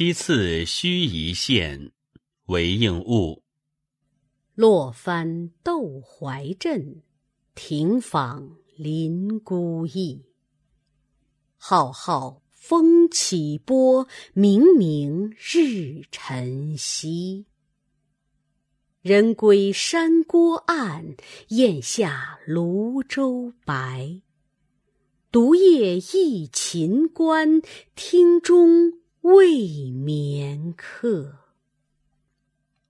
七次须臾县，为应物。落帆斗怀镇，停舫临孤驿。浩浩风起波，明明日沉西。人归山郭暗，雁下庐州白。独夜忆秦关，听中未眠客。